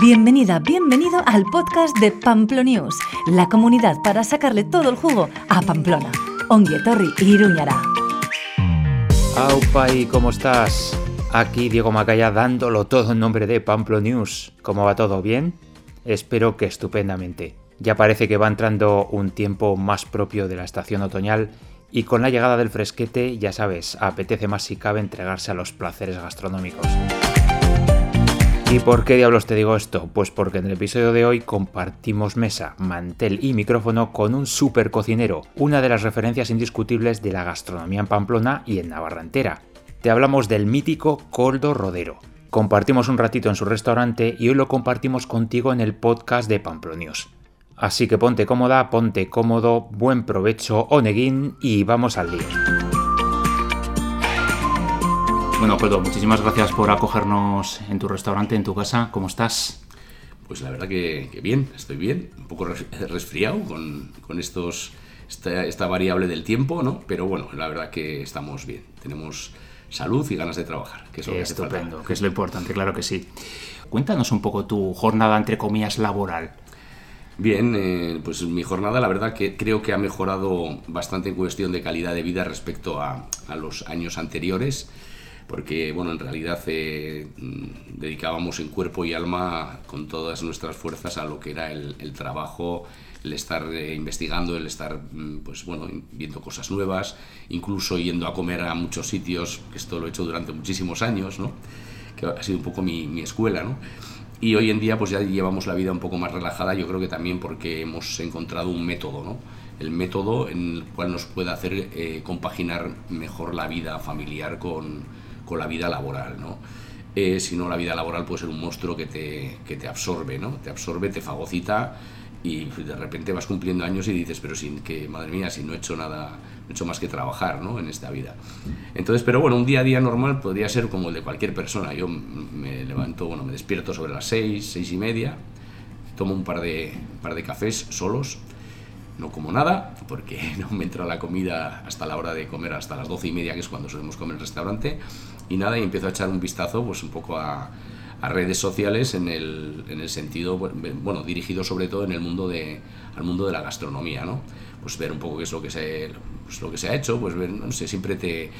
Bienvenida, bienvenido al podcast de Pamplonews, la comunidad para sacarle todo el jugo a Pamplona. Onguietorri Iruñara. Aupa y ¿cómo estás? Aquí Diego Macaya dándolo todo en nombre de Pamplonews. ¿Cómo va todo? ¿Bien? Espero que estupendamente. Ya parece que va entrando un tiempo más propio de la estación otoñal y con la llegada del fresquete, ya sabes, apetece más si cabe entregarse a los placeres gastronómicos. ¿Y por qué diablos te digo esto? Pues porque en el episodio de hoy compartimos mesa, mantel y micrófono con un super cocinero, una de las referencias indiscutibles de la gastronomía en Pamplona y en Navarra entera. Te hablamos del mítico Coldo Rodero. Compartimos un ratito en su restaurante y hoy lo compartimos contigo en el podcast de Pamplonios. Así que ponte cómoda, ponte cómodo, buen provecho, oneguín y vamos al lío. Bueno, Coldo, muchísimas gracias por acogernos en tu restaurante, en tu casa. ¿Cómo estás? Pues la verdad que, bien, estoy bien, un poco resfriado con, estos, esta, variable del tiempo, ¿no? Pero bueno, la verdad que estamos bien, tenemos salud y ganas de trabajar, que es lo que Estupendo, que es lo importante, claro que sí. Cuéntanos un poco tu jornada, entre comillas, laboral. Bien, eh, pues mi jornada la verdad que creo que ha mejorado bastante en cuestión de calidad de vida respecto a, a los años anteriores porque bueno, en realidad eh, mm, dedicábamos en cuerpo y alma con todas nuestras fuerzas a lo que era el, trabajo, el estar eh, investigando, el estar mm, pues bueno, viendo cosas nuevas, incluso yendo a comer a muchos sitios, esto lo he hecho durante muchísimos años, ¿no? que ha sido un poco mi, mi escuela, ¿no? Y hoy en día pues ya llevamos la vida un poco más relajada, yo creo que también porque hemos encontrado un método, ¿no? El método en el cual nos puede hacer eh, compaginar mejor la vida familiar con, con la vida laboral, ¿no? Eh, si no, la vida laboral puede ser un monstruo que te, que te absorbe, ¿no? Te absorbe, te fagocita y de repente vas cumpliendo años y dices, pero sin que, madre mía, si no he hecho nada, no he hecho más que trabajar, ¿no? En esta vida. Entonces, pero bueno, un día a día normal podría ser como el de cualquier persona. Yo me levanto, bueno, me despierto sobre las seis, seis y media, tomo un par de, un par de cafés solos, no como nada, porque no me entra la comida hasta la hora de comer, hasta las doce y media, que es cuando solemos comer en el restaurante, y nada, y empiezo a echar un vistazo pues un poco a, a redes sociales en el, en el, sentido, bueno, dirigido sobre todo en el mundo de, al mundo de la gastronomía, ¿no? Pues ver un poco qué es lo que se, pues lo que se ha hecho, pues ver, no sé, siempre te...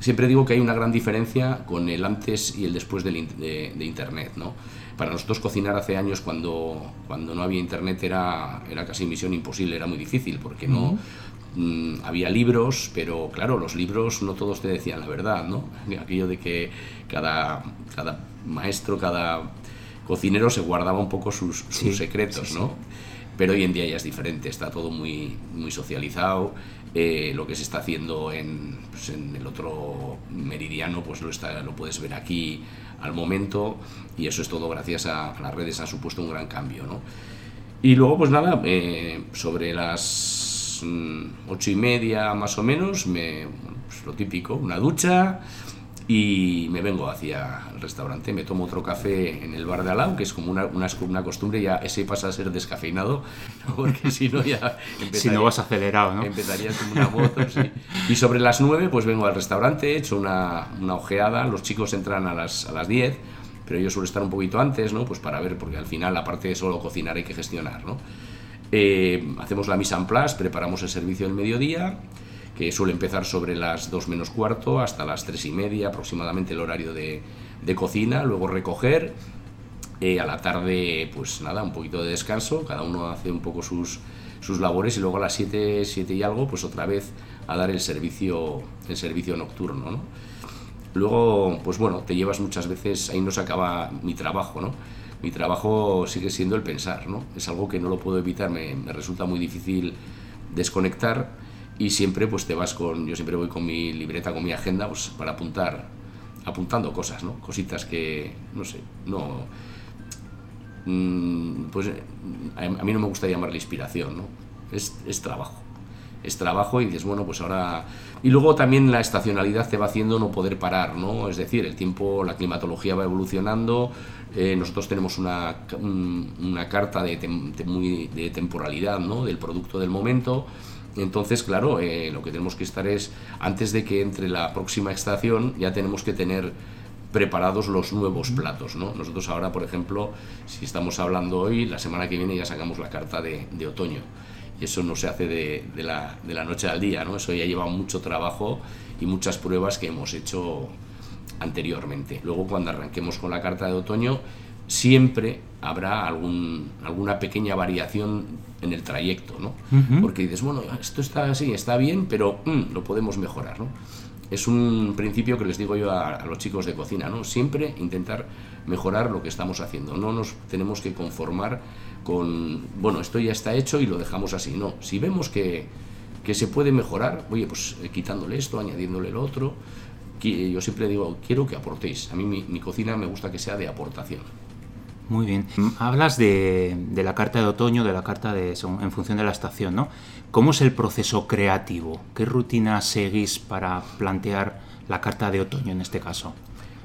Siempre digo que hay una gran diferencia con el antes y el después de, de Internet, ¿no? Para nosotros cocinar hace años cuando, cuando no había Internet era, era casi misión imposible, era muy difícil, porque no... Mm, había libros, pero claro, los libros no todos te decían la verdad, ¿no? Aquello de que cada, cada maestro, cada cocinero se guardaba un poco sus, secretos, ¿no? Pero hoy en día ya es diferente, está todo muy, muy socializado. Eh, lo que se está haciendo en, pues en, el otro meridiano, pues lo, está, lo puedes ver aquí al momento, y eso es todo gracias a, las redes, ha supuesto un gran cambio, ¿no? Y luego, pues nada, eh, sobre las ocho y media más o menos, me, pues lo típico, una ducha y me vengo hacia el restaurante, me tomo otro café en el bar de al lado, que es como una, una, costumbre, ya ese pasa a ser descafeinado, porque si no ya si no vas acelerado, ¿no? Empezaría como una moto, sí. Y sobre las nueve pues vengo al restaurante, he hecho una, una ojeada, los chicos entran a las, a las diez, pero yo suelo estar un poquito antes, ¿no? Pues para ver, porque al final, aparte de solo cocinar, hay que gestionar, ¿no? Eh, hacemos la mise en place, preparamos el servicio del mediodía, que suele empezar sobre las 2 menos cuarto hasta las 3 y media aproximadamente el horario de, cocina, luego recoger, eh, a la tarde pues nada, un poquito de descanso, cada uno hace un poco sus, sus labores y luego a las 7, 7 y algo pues otra vez a dar el servicio, el servicio nocturno. ¿no? Luego pues bueno, te llevas muchas veces, ahí no se acaba mi trabajo, ¿no? Mi trabajo sigue siendo el pensar, ¿no? Es algo que no lo puedo evitar, me, resulta muy difícil desconectar y siempre pues te vas con, yo siempre voy con mi libreta, con mi agenda, pues para apuntar, apuntando cosas, ¿no? Cositas que, no sé, no... Mm, pues a, mí no me gusta llamarle inspiración, ¿no? Es, es trabajo es trabajo y dices, bueno, pues ahora... Y luego también la estacionalidad te va haciendo no poder parar, ¿no? Es decir, el tiempo, la climatología va evolucionando, eh, nosotros tenemos una, una carta de, muy, de temporalidad ¿no? del producto del momento. Entonces, claro, eh, lo que tenemos que estar es, antes de que entre la próxima estación, ya tenemos que tener preparados los nuevos platos. ¿no? Nosotros ahora, por ejemplo, si estamos hablando hoy, la semana que viene ya sacamos la carta de, otoño. Y eso no se hace de, la, de, la, noche al día, ¿no? Eso ya lleva mucho trabajo y muchas pruebas que hemos hecho anteriormente. Luego, cuando arranquemos con la carta de otoño, siempre habrá algún, alguna pequeña variación en el trayecto, ¿no? Porque dices, bueno, esto está así, está bien, pero mm, lo podemos mejorar, ¿no? Es un principio que les digo yo a, los chicos de cocina, ¿no? Siempre intentar mejorar lo que estamos haciendo. No nos tenemos que conformar con, bueno, esto ya está hecho y lo dejamos así. No, si vemos que, que se puede mejorar, oye, pues eh, quitándole esto, añadiéndole lo otro, yo siempre digo, quiero que aportéis. A mí mi cocina me gusta que sea de aportación. Muy bien. Hablas de, la carta de otoño, de la carta de en función de la estación, ¿no? ¿Cómo es el proceso creativo? ¿Qué rutina seguís para plantear la carta de otoño en este caso?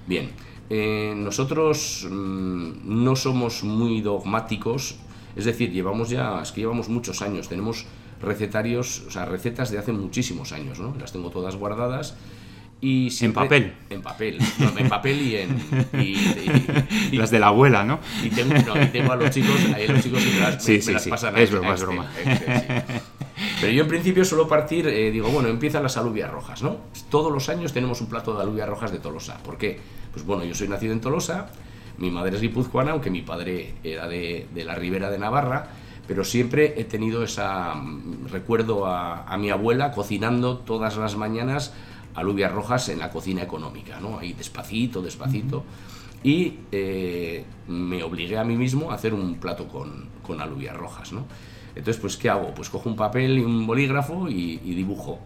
Bien, eh, nosotros mm, no somos muy dogmáticos, es decir, llevamos ya, es que llevamos muchos años, tenemos recetarios, o sea, recetas de hace muchísimos años, ¿no? Las tengo todas guardadas y en papel. En papel. en papel y en. Y, Las de la abuela, ¿no? Y tengo, a los chicos, a los chicos que me las, sí, sí, las pasan Es broma, es broma. Pero yo en principio suelo partir, eh, digo, bueno, empiezan las alubias rojas, ¿no? Todos los años tenemos un plato de alubias rojas de Tolosa. ¿Por qué? Pues bueno, yo soy nacido en Tolosa, mi madre es guipuzcoana, aunque mi padre era de, de la ribera de Navarra pero siempre he tenido esa mm, recuerdo a, a, mi abuela cocinando todas las mañanas alubias rojas en la cocina económica, ¿no? Ahí despacito, despacito. Y eh, me obligué a mí mismo a hacer un plato con, con, alubias rojas, ¿no? Entonces, pues, ¿qué hago? Pues cojo un papel y un bolígrafo y dibujo.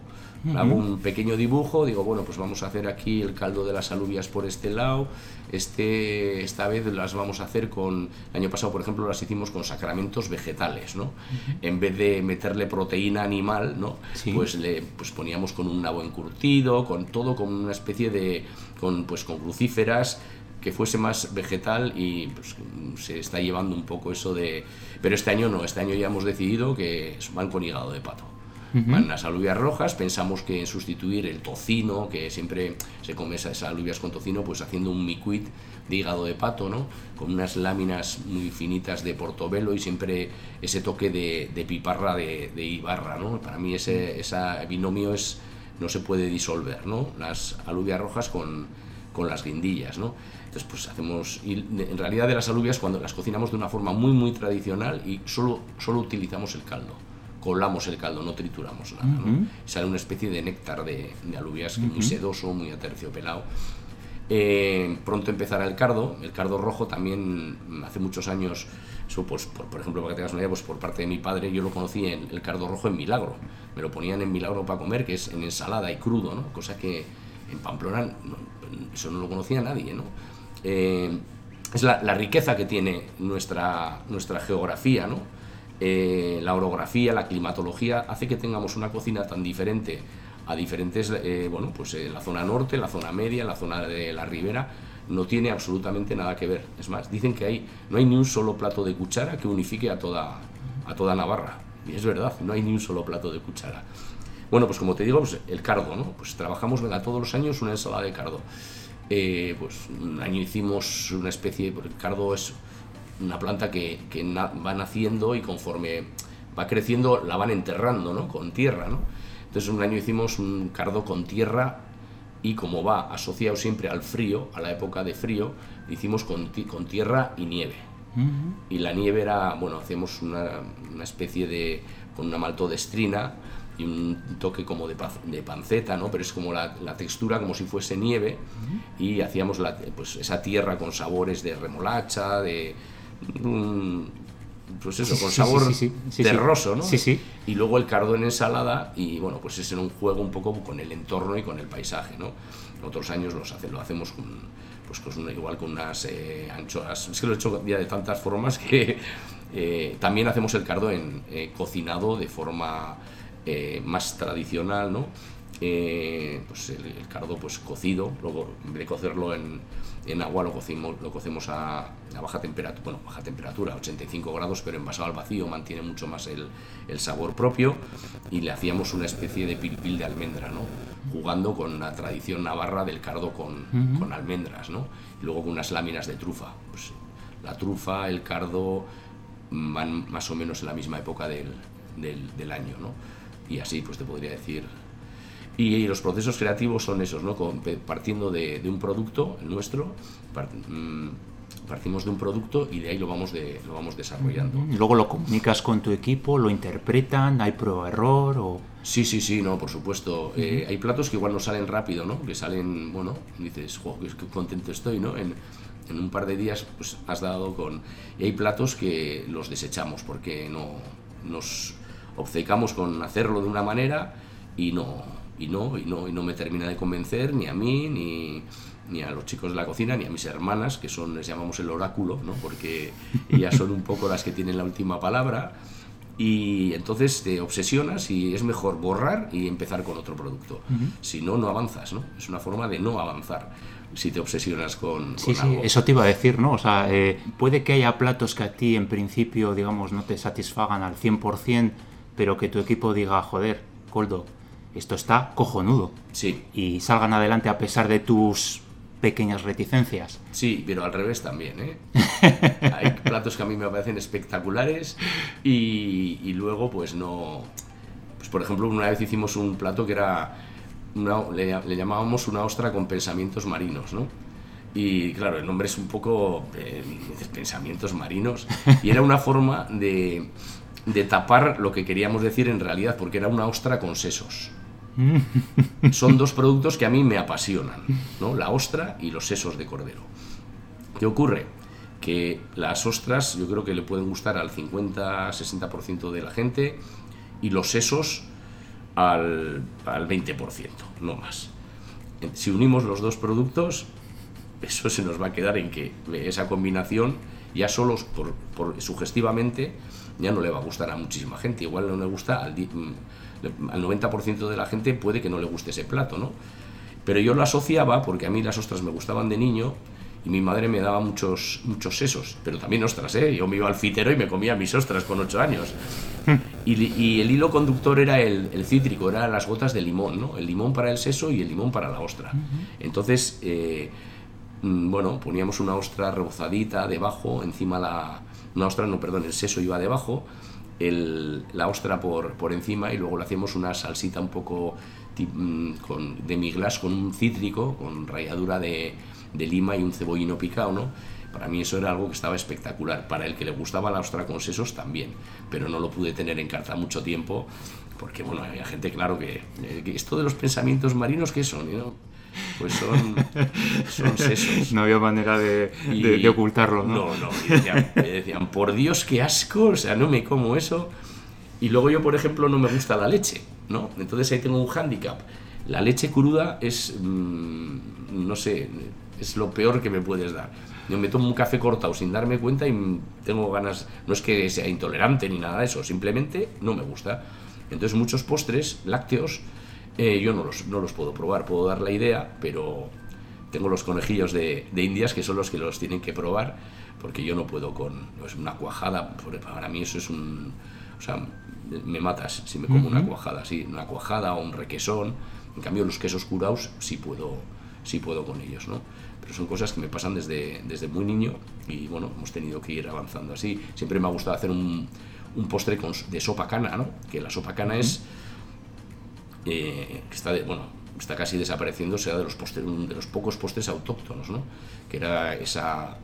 Hago un pequeño dibujo, digo, bueno, pues vamos a hacer aquí el caldo de las alubias por este lado. Este, esta vez las vamos a hacer con. El año pasado, por ejemplo, las hicimos con sacramentos vegetales, ¿no? En vez de meterle proteína animal, ¿no? Pues le pues poníamos con un nabo encurtido, con todo, con una especie de. con, pues, con crucíferas que fuese más vegetal y pues, se está llevando un poco eso de... Pero este año no, este año ya hemos decidido que van con hígado de pato van las alubias rojas, pensamos que en sustituir el tocino, que siempre se come esas alubias con tocino, pues haciendo un miquit de hígado de pato, ¿no? Con unas láminas muy finitas de portobelo y siempre ese toque de, piparra de, Ibarra, ¿no? Para mí ese, binomio es, no se puede disolver, ¿no? Las alubias rojas con, con las guindillas, ¿no? Entonces, pues hacemos, y en realidad de las alubias cuando las cocinamos de una forma muy, muy tradicional y solo, solo utilizamos el caldo colamos el caldo, no trituramos nada. Sale una especie de néctar de, alubias muy sedoso, muy aterciopelado. Eh, pronto empezará el cardo, el cardo rojo también hace muchos años, pues, por, ejemplo, para que tengas una idea, pues por parte de mi padre yo lo conocí en el cardo rojo en Milagro, me lo ponían en Milagro para comer, que es en ensalada y crudo, ¿no? cosa que en Pamplona eso no lo conocía nadie. ¿no? Eh, es la, riqueza que tiene nuestra, nuestra geografía, ¿no? Eh, la orografía, la climatología, hace que tengamos una cocina tan diferente a diferentes, eh, bueno, pues la zona norte, la zona media, la zona de la ribera, no tiene absolutamente nada que ver. Es más, dicen que hay, no hay ni un solo plato de cuchara que unifique a toda, a toda Navarra. Y es verdad, no hay ni un solo plato de cuchara. Bueno, pues como te digo, pues el cardo, ¿no? Pues trabajamos todos los años una ensalada de cardo. Eh, pues un año hicimos una especie, porque el cardo es una planta que, que va naciendo y conforme va creciendo la van enterrando ¿no? con tierra. ¿no? Entonces un año hicimos un cardo con tierra y como va asociado siempre al frío, a la época de frío, hicimos con, con tierra y nieve. Y la nieve era, bueno, hacemos una, una, especie de, con una maltodestrina y un toque como de, de panceta, ¿no? Pero es como la, la, textura como si fuese nieve y hacíamos la, pues esa tierra con sabores de remolacha, de, pues eso, con sabor terroso, ¿no? Sí, sí. Y luego el cardo en ensalada y bueno, pues es en un juego un poco con el entorno y con el paisaje, ¿no? Otros años los hace, lo hacemos con, pues con igual con unas eh, anchoas. Es que lo he hecho ya de tantas formas que eh, también hacemos el cardo en eh, cocinado de forma más tradicional, ¿no? eh, pues el, cardo pues cocido, luego en vez de cocerlo en, agua lo cocimos, lo cocemos a, baja temperatura, bueno, baja temperatura, 85 grados, pero envasado al vacío, mantiene mucho más el, sabor propio y le hacíamos una especie de pilpil de almendra, ¿no? Jugando con la tradición navarra del cardo con, con almendras, ¿no? Y luego con unas láminas de trufa. Pues, la trufa, el cardo van más o menos en la misma época del, del año, ¿no? Y así pues te podría decir y los procesos creativos son esos, ¿no? partiendo de, un producto, el nuestro, mm, partimos de un producto y de ahí lo vamos, de, lo vamos desarrollando. Luego lo comunicas con tu equipo, lo interpretan, hay prueba-error o... Sí, sí, sí, no, por supuesto. Eh, hay platos que igual no salen rápido, ¿no? Que salen, bueno, dices, jo, qué contento estoy, ¿no? En, en un par de días pues, has dado con... Y hay platos que los desechamos porque no nos obcecamos con hacerlo de una manera y no, y no, y no, y no me termina de convencer ni a mí, ni, ni a los chicos de la cocina, ni a mis hermanas, que son, les llamamos el oráculo, ¿no? porque ellas son un poco las que tienen la última palabra. Y entonces te obsesionas y es mejor borrar y empezar con otro producto. Si no, no avanzas, ¿no? Es una forma de no avanzar si te obsesionas con, sí, sí, eso te iba a decir, ¿no? O sea, eh, puede que haya platos que a ti en principio, digamos, no te satisfagan al 100%, pero que tu equipo diga, joder, Coldo, esto está cojonudo. Sí. Y salgan adelante a pesar de tus pequeñas reticencias. Sí, pero al revés también, ¿eh? Hay platos que a mí me parecen espectaculares y, luego pues no... Pues por ejemplo, una vez hicimos un plato que era... le, llamábamos una ostra con pensamientos marinos, ¿no? Y claro, el nombre es un poco eh, pensamientos marinos y era una forma de, de tapar lo que queríamos decir en realidad, porque era una ostra con sesos. Son dos productos que a mí me apasionan, ¿no? la ostra y los sesos de cordero. ¿Qué ocurre? Que las ostras yo creo que le pueden gustar al 50-60% de la gente y los sesos al, al 20%, no más. Si unimos los dos productos, eso se nos va a quedar en que esa combinación, ya solo por, por, sugestivamente, ya no le va a gustar a muchísima gente. Igual no le gusta al, mm, al 90% de la gente puede que no le guste ese plato, ¿no? Pero yo lo asociaba porque a mí las ostras me gustaban de niño y mi madre me daba muchos, muchos sesos, pero también ostras, ¿eh? Yo me iba al fitero y me comía mis ostras con 8 años. Y, el hilo conductor era el, cítrico, eran las gotas de limón, ¿no? El limón para el seso y el limón para la ostra. Entonces, eh, bueno, poníamos una ostra rebozadita debajo, encima la... Una ostra, no, perdón, el seso iba debajo la ostra por, por encima y luego le hacemos una salsita un poco mm, con, de miglas con un cítrico, con ralladura de, de, lima y un cebollino picado, ¿no? Para mí eso era algo que estaba espectacular. Para el que le gustaba la ostra con sesos también, pero no lo pude tener en carta mucho tiempo porque, bueno, había gente, claro, que, eh, que esto de los pensamientos marinos, ¿qué son? ¿no? Pues son, son sesos. No había manera de, de, ocultarlo, ¿no? No, no, me decían, por Dios, qué asco, o sea, no me como eso. Y luego yo, por ejemplo, no me gusta la leche, ¿no? Entonces ahí tengo un hándicap. La leche cruda es, mm, no sé, es lo peor que me puedes dar. Yo me tomo un café cortado sin darme cuenta y tengo ganas, no es que sea intolerante ni nada de eso, simplemente no me gusta. Entonces muchos postres lácteos eh, yo no los, no los puedo probar, puedo dar la idea, pero tengo los conejillos de, de, Indias que son los que los tienen que probar, porque yo no puedo con pues, una cuajada, para mí eso es un... O sea, me matas si me como una cuajada, sí, una cuajada o un requesón. En cambio, los quesos curados sí puedo, sí puedo con ellos, ¿no? Pero son cosas que me pasan desde, desde muy niño y bueno, hemos tenido que ir avanzando así. Siempre me ha gustado hacer un, un postre con, de sopa cana, ¿no? Que la sopa cana es eh, que está, bueno, está casi desapareciendo, sea de los, de los pocos postres autóctonos, ¿no? que era esa,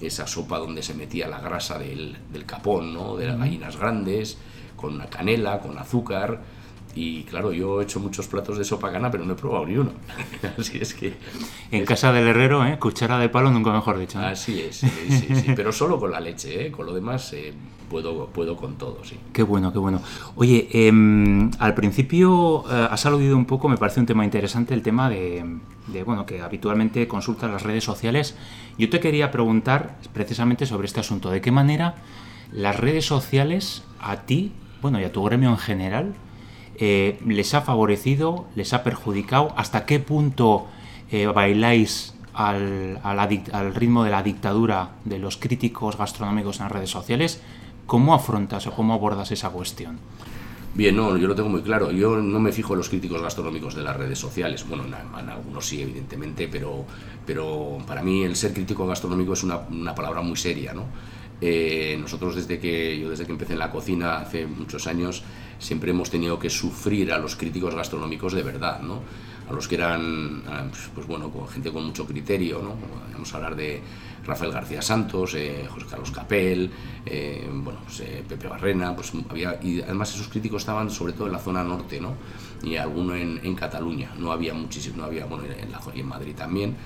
esa sopa donde se metía la grasa del, del capón, ¿no? de las gallinas grandes, con una canela, con azúcar, y claro, yo he hecho muchos platos de sopa cana, pero no he probado ni uno. Así es que. En casa del herrero, ¿eh? cuchara de palo, nunca mejor dicho. Así es, sí, sí, pero solo con la leche, ¿eh? con lo demás eh, puedo, puedo con todo, sí. Qué bueno, qué bueno. Oye, em, al principio eh, has aludido un poco, me parece un tema interesante, el tema de, de, bueno, que habitualmente consultas las redes sociales. Yo te quería preguntar precisamente sobre este asunto. ¿De qué manera las redes sociales a ti, bueno, y a tu gremio en general, eh, ¿les ha favorecido? ¿Les ha perjudicado? ¿Hasta qué punto eh, bailáis al, al, ritmo de la dictadura de los críticos gastronómicos en las redes sociales? ¿Cómo afrontas o cómo abordas esa cuestión? Bien, no, yo lo tengo muy claro. Yo no me fijo en los críticos gastronómicos de las redes sociales. Bueno, en, algunos sí, evidentemente, pero, pero para mí el ser crítico gastronómico es una, una palabra muy seria, ¿no? Eh, nosotros desde que yo desde que empecé en la cocina hace muchos años siempre hemos tenido que sufrir a los críticos gastronómicos de verdad, ¿no? A los que eran, ah, pues bueno, gente con mucho criterio, ¿no? Vamos a hablar de Rafael García Santos, eh, José Carlos Capel, eh, bueno, pues, Pepe Barrena, pues había, y además esos críticos estaban sobre todo en la zona norte, ¿no? Y alguno en, en Cataluña, no había muchísimo, no había, bueno, en, la, en Madrid también.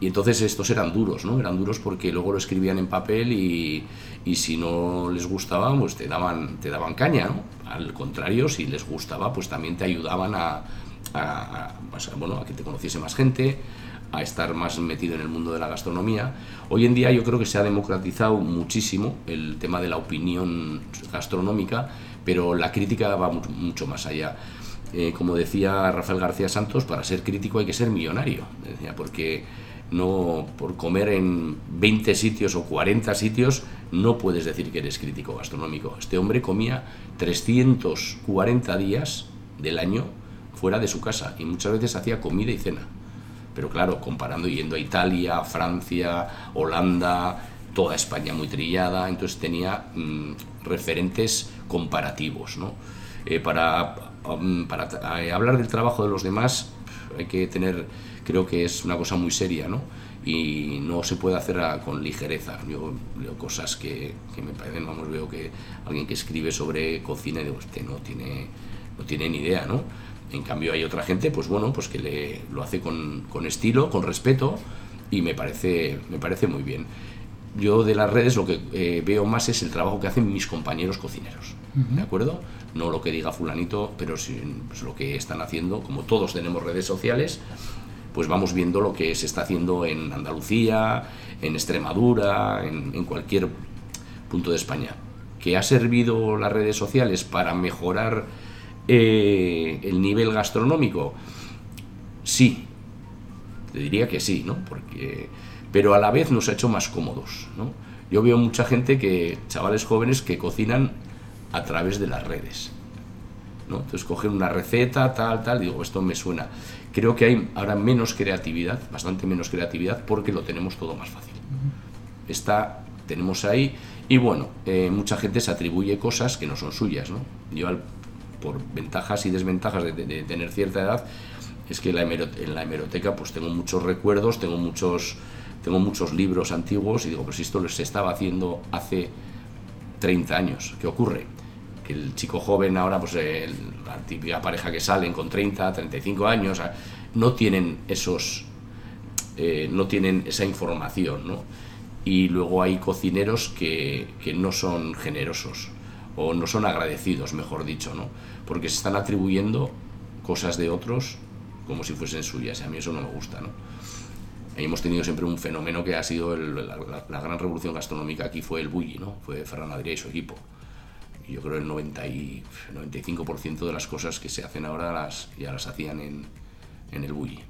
Y entonces estos eran duros, ¿no? Eran duros porque luego lo escribían en papel y, y, si no les gustaba, pues te daban, te daban caña, ¿no? Al contrario, si les gustaba, pues también te ayudaban a, a, bueno, a que te conociese más gente, a estar más metido en el mundo de la gastronomía. Hoy en día yo creo que se ha democratizado muchísimo el tema de la opinión gastronómica, pero la crítica va mucho, más allá. Eh, como decía Rafael García Santos, para ser crítico hay que ser millonario, decía, porque no por comer en 20 sitios o 40 sitios no puedes decir que eres crítico gastronómico. Este hombre comía 340 días del año fuera de su casa y muchas veces hacía comida y cena. Pero claro, comparando yendo a Italia, Francia, Holanda, toda España muy trillada, entonces tenía mm, referentes comparativos. ¿no? Eh, para, um, para eh, hablar del trabajo de los demás hay que tener creo que es una cosa muy seria, ¿no? Y no se puede hacer con ligereza. Yo leo cosas que, que, me parecen, vamos, veo que alguien que escribe sobre cocina y digo, usted no tiene, no tiene ni idea, ¿no? En cambio hay otra gente, pues bueno, pues que le, lo hace con, con estilo, con respeto y me parece, me parece muy bien. Yo de las redes lo que eh, veo más es el trabajo que hacen mis compañeros cocineros, ¿de acuerdo? No lo que diga fulanito, pero pues lo que están haciendo, como todos tenemos redes sociales, pues vamos viendo lo que se está haciendo en Andalucía, en Extremadura, en, cualquier punto de España. ¿Que ha servido las redes sociales para mejorar eh, el nivel gastronómico? Sí, te diría que sí, ¿no? Porque, pero a la vez nos ha hecho más cómodos, ¿no? Yo veo mucha gente que, chavales jóvenes, que cocinan a través de las redes. ¿no? Entonces cogen una receta, tal, tal, digo, esto me suena. Creo que hay ahora menos creatividad, bastante menos creatividad, porque lo tenemos todo más fácil. Está, tenemos ahí, y bueno, eh, mucha gente se atribuye cosas que no son suyas, ¿no? Yo, por ventajas y desventajas de, tener cierta edad, es que en la, hemeroteca pues tengo muchos recuerdos, tengo muchos, tengo muchos libros antiguos, y digo, pues esto se estaba haciendo hace 30 años. ¿Qué ocurre? el chico joven ahora, pues la típica pareja que salen con 30, 35 años, no tienen esos, eh, no tienen esa información, ¿no? Y luego hay cocineros que, que, no son generosos o no son agradecidos, mejor dicho, ¿no? Porque se están atribuyendo cosas de otros como si fuesen suyas. A mí eso no me gusta, ¿no? Hemos tenido siempre un fenómeno que ha sido la, gran revolución gastronómica aquí fue el bully, ¿no? Fue Ferran Adrià y su equipo yo creo el 90 y 95% de las cosas que se hacen ahora las, ya las hacían en, en el bully.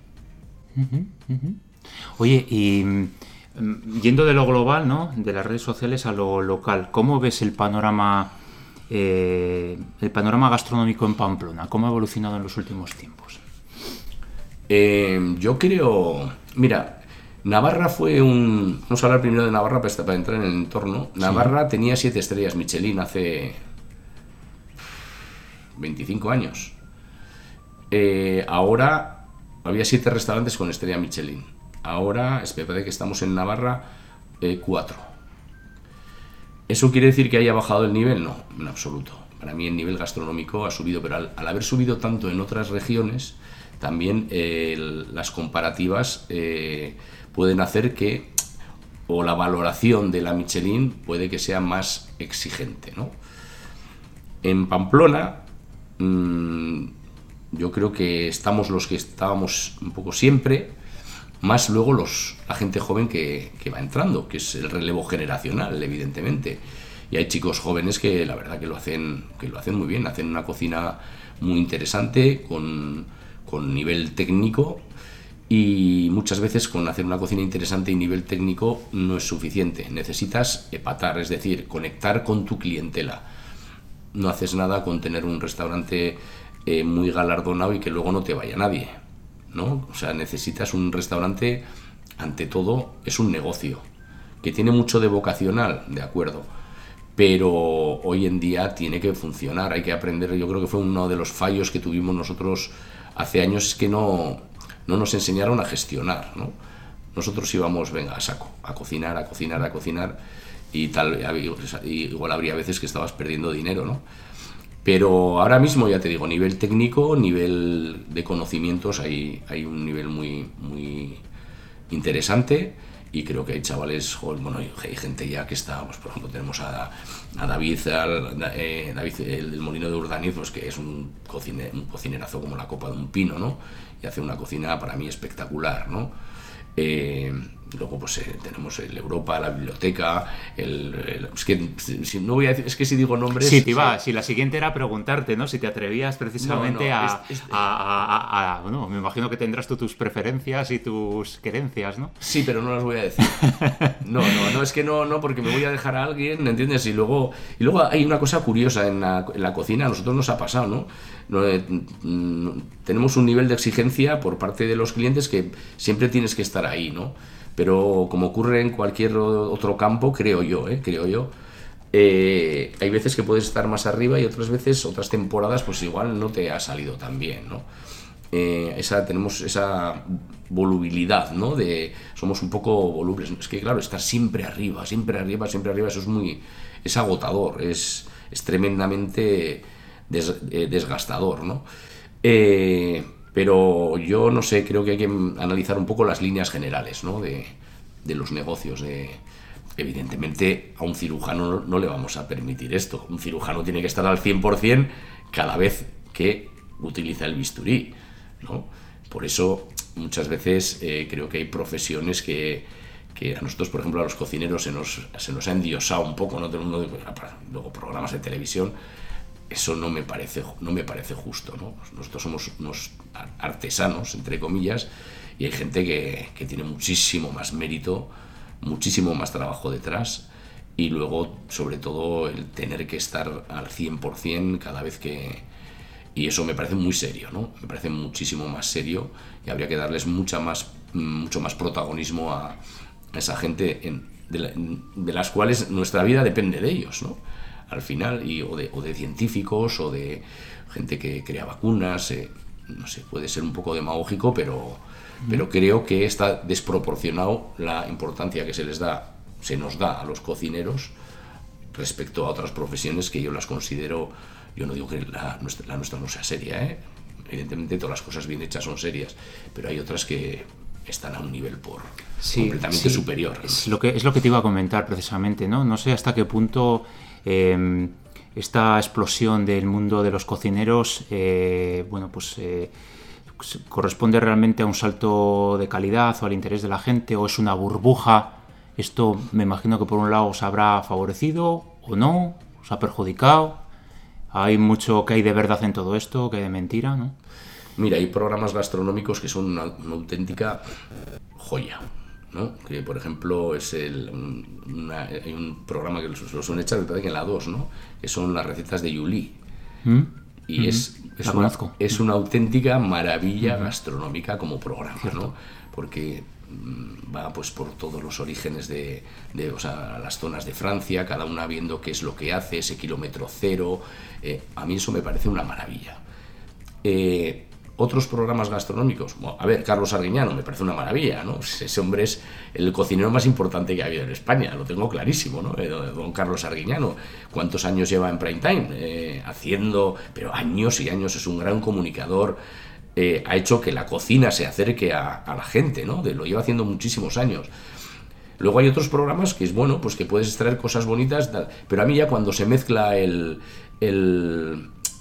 Oye, y mm, yendo de lo global, ¿no? De las redes sociales a lo local, ¿cómo ves el panorama, eh, el panorama gastronómico en Pamplona? ¿Cómo ha evolucionado en los últimos tiempos? Eh, yo creo, mira, Navarra fue un. Vamos a hablar primero de Navarra para, entrar en el entorno. Navarra tenía siete estrellas Michelin hace 25 años. Eh, ahora había siete restaurantes con estrella Michelin. Ahora, es parece que estamos en Navarra, eh, cuatro. ¿Eso quiere decir que haya bajado el nivel? No, en absoluto. Para mí el nivel gastronómico ha subido, pero al, haber subido tanto en otras regiones, también las comparativas eh, pueden hacer que, o la valoración de la Michelin puede que sea más exigente. ¿no? En Pamplona, mm, yo creo que estamos los que estábamos un poco siempre, más luego los, la gente joven que, que, va entrando, que es el relevo generacional, evidentemente. y hay chicos jóvenes que la verdad que lo hacen, que lo hacen muy bien, hacen una cocina muy interesante, con, con nivel técnico y muchas veces con hacer una cocina interesante y nivel técnico no es suficiente. Necesitas epatar, es decir, conectar con tu clientela. No haces nada con tener un restaurante eh, muy galardonado y que luego no te vaya nadie. ¿no? O sea, necesitas un restaurante, ante todo, es un negocio, que tiene mucho de vocacional, de acuerdo, pero hoy en día tiene que funcionar, hay que aprender, yo creo que fue uno de los fallos que tuvimos nosotros hace años, es que no, no nos enseñaron a gestionar, ¿no? Nosotros íbamos, venga, a saco, a cocinar, a cocinar, a cocinar, y tal, igual habría veces que estabas perdiendo dinero, ¿no? Pero ahora mismo, ya te digo, nivel técnico, nivel de conocimientos, hay, un nivel muy, muy interesante y creo que hay chavales, bueno, hay gente ya que está, pues, por ejemplo, tenemos a, eh, David el del Molino de Urdaniz, pues, que es un, cocine, un cocinerazo como la copa de un pino, ¿no? Y hace una cocina para mí espectacular, ¿no? Eh, luego pues eh, tenemos el Europa, la biblioteca, el, es que si, no voy a decir, es que si digo nombres... Sí, te iba, si la siguiente era preguntarte, ¿no? Si te atrevías precisamente a, bueno, me imagino que tendrás tú tus preferencias y tus querencias, ¿no? Sí, pero no las voy a decir. No, no, no, es que no, no, porque me voy a dejar a alguien, ¿entiendes? Y luego, y luego hay una cosa curiosa en la, en la cocina, a nosotros nos ha pasado, ¿no? Eh, mm, tenemos un nivel de exigencia por parte de los clientes que siempre tienes que estar ahí, ¿no? Pero como ocurre en cualquier otro campo, creo yo, ¿eh? creo yo, eh, hay veces que puedes estar más arriba y otras veces, otras temporadas, pues igual no te ha salido tan bien, ¿no? Eh, esa, tenemos esa volubilidad, ¿no? De, somos un poco volubles. Es que, claro, estar siempre arriba, siempre arriba, siempre arriba, eso es muy, es agotador, es, es tremendamente eh, desgastador, ¿no? Pero yo no sé, creo que hay que analizar un poco las líneas generales, ¿no? De, los negocios. De, evidentemente, a un cirujano no, le vamos a permitir esto. Un cirujano tiene que estar al 100% cada vez que utiliza el bisturí, ¿no? Por eso, muchas veces eh, creo que hay profesiones que, que a nosotros, por ejemplo, a los cocineros se nos, se nos ha endiosado un poco, ¿no? Luego programas de televisión eso no me parece, no me parece justo. ¿no? Nosotros somos unos artesanos, entre comillas, y hay gente que, que, tiene muchísimo más mérito, muchísimo más trabajo detrás, y luego, sobre todo, el tener que estar al 100% cada vez que... Y eso me parece muy serio, ¿no? Me parece muchísimo más serio y habría que darles mucha más, mucho más protagonismo a, esa gente en, de, de las cuales nuestra vida depende de ellos, ¿no? Al final, y, o, de, o de científicos o de gente que crea vacunas, eh, no sé, puede ser un poco demagógico, pero, pero creo que está desproporcionado la importancia que se les da, se nos da a los cocineros respecto a otras profesiones que yo las considero, yo no digo que la nuestra, la nuestra no sea seria, ¿eh? evidentemente todas las cosas bien hechas son serias, pero hay otras que están a un nivel por completamente superior. Es lo, que, es lo que te iba a comentar precisamente, ¿no? No sé hasta qué punto Em, esta explosión del mundo de los cocineros, eh, bueno, pues eh, corresponde realmente a un salto de calidad o al interés de la gente o es una burbuja. Esto me imagino que por un lado os habrá favorecido o no, os ha perjudicado. Hay mucho que hay de verdad en todo esto, que hay de mentira, ¿no? Mira, hay programas gastronómicos que son una auténtica joya que por ejemplo es el, hay un programa que lo suelen echar, me parece que en la 2, ¿no? que son las recetas de Yuli. ¿Mm? Y es, es, una, es, una, auténtica maravilla gastronómica como programa, ¿no? porque mm, va pues por todos los orígenes de, de, o sea, las zonas de Francia, cada una viendo qué es lo que hace, ese kilómetro cero. Eh, a mí eso me parece una maravilla. Eh, otros programas gastronómicos. a ver, Carlos Arguiñano, me parece una maravilla, ¿no? Ese hombre es el cocinero más importante que ha habido en España, lo tengo clarísimo, ¿no? Eh, don Carlos Arguiñano, ¿cuántos años lleva en Prime Time? Eh, haciendo, pero años y años, es un gran comunicador, eh, ha hecho que la cocina se acerque a, la gente, ¿no? Lo lleva haciendo muchísimos años. Luego hay otros programas que es bueno, pues que puedes extraer cosas bonitas, pero a mí ya cuando se mezcla el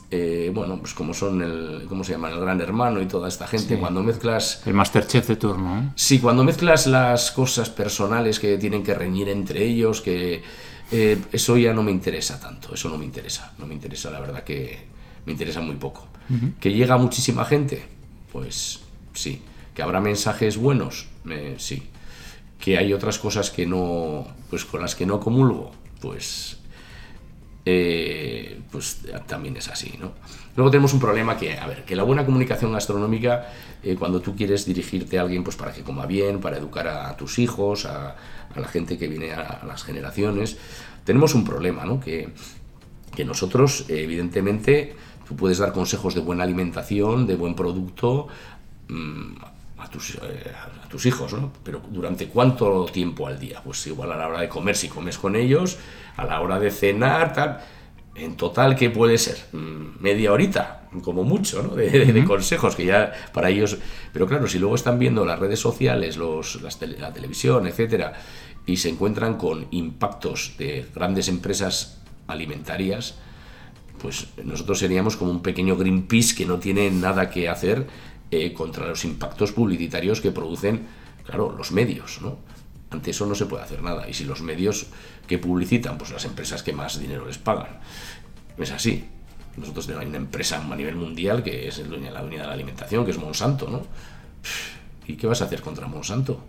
eh, bueno, pues como son el, ¿cómo se llama? El gran hermano y toda esta gente, cuando mezclas... El Masterchef de turno, ¿eh? Sí, cuando mezclas las cosas personales que tienen que reñir entre ellos, que eh, eso ya no me interesa tanto, eso no me interesa, no me interesa, la verdad que me interesa muy poco. ¿Que llega muchísima gente? Pues sí. ¿Que habrá mensajes buenos? sí. ¿Que hay otras cosas que no, pues con las que no comulgo? Pues eh, pues también es así, ¿no? Luego tenemos un problema que, a ver, que la buena comunicación gastronómica, eh, cuando tú quieres dirigirte a alguien, pues para que coma bien, para educar a, tus hijos, a, la gente que viene a, las generaciones, tenemos un problema, ¿no? Que, que nosotros, evidentemente, tú puedes dar consejos de buena alimentación, de buen producto, mm, tus, eh, a tus hijos, ¿no? Pero ¿durante cuánto tiempo al día? Pues igual a la hora de comer, si comes con ellos, a la hora de cenar, tal. En total, ¿qué puede ser? Mm, media horita, como mucho, ¿no? De, consejos que ya para ellos... Pero claro, si luego están viendo las redes sociales, los, la televisión, etcétera, y se encuentran con impactos de grandes empresas alimentarias, pues nosotros seríamos como un pequeño Greenpeace que no tiene nada que hacer eh, contra los impactos publicitarios que producen, claro, los medios, ¿no? Ante eso no se puede hacer nada. Y si los medios que publicitan, pues las empresas que más dinero les pagan, es así. Nosotros tenemos una empresa a nivel mundial que es la unidad de la alimentación, que es Monsanto, ¿no? ¿Y qué vas a hacer contra Monsanto?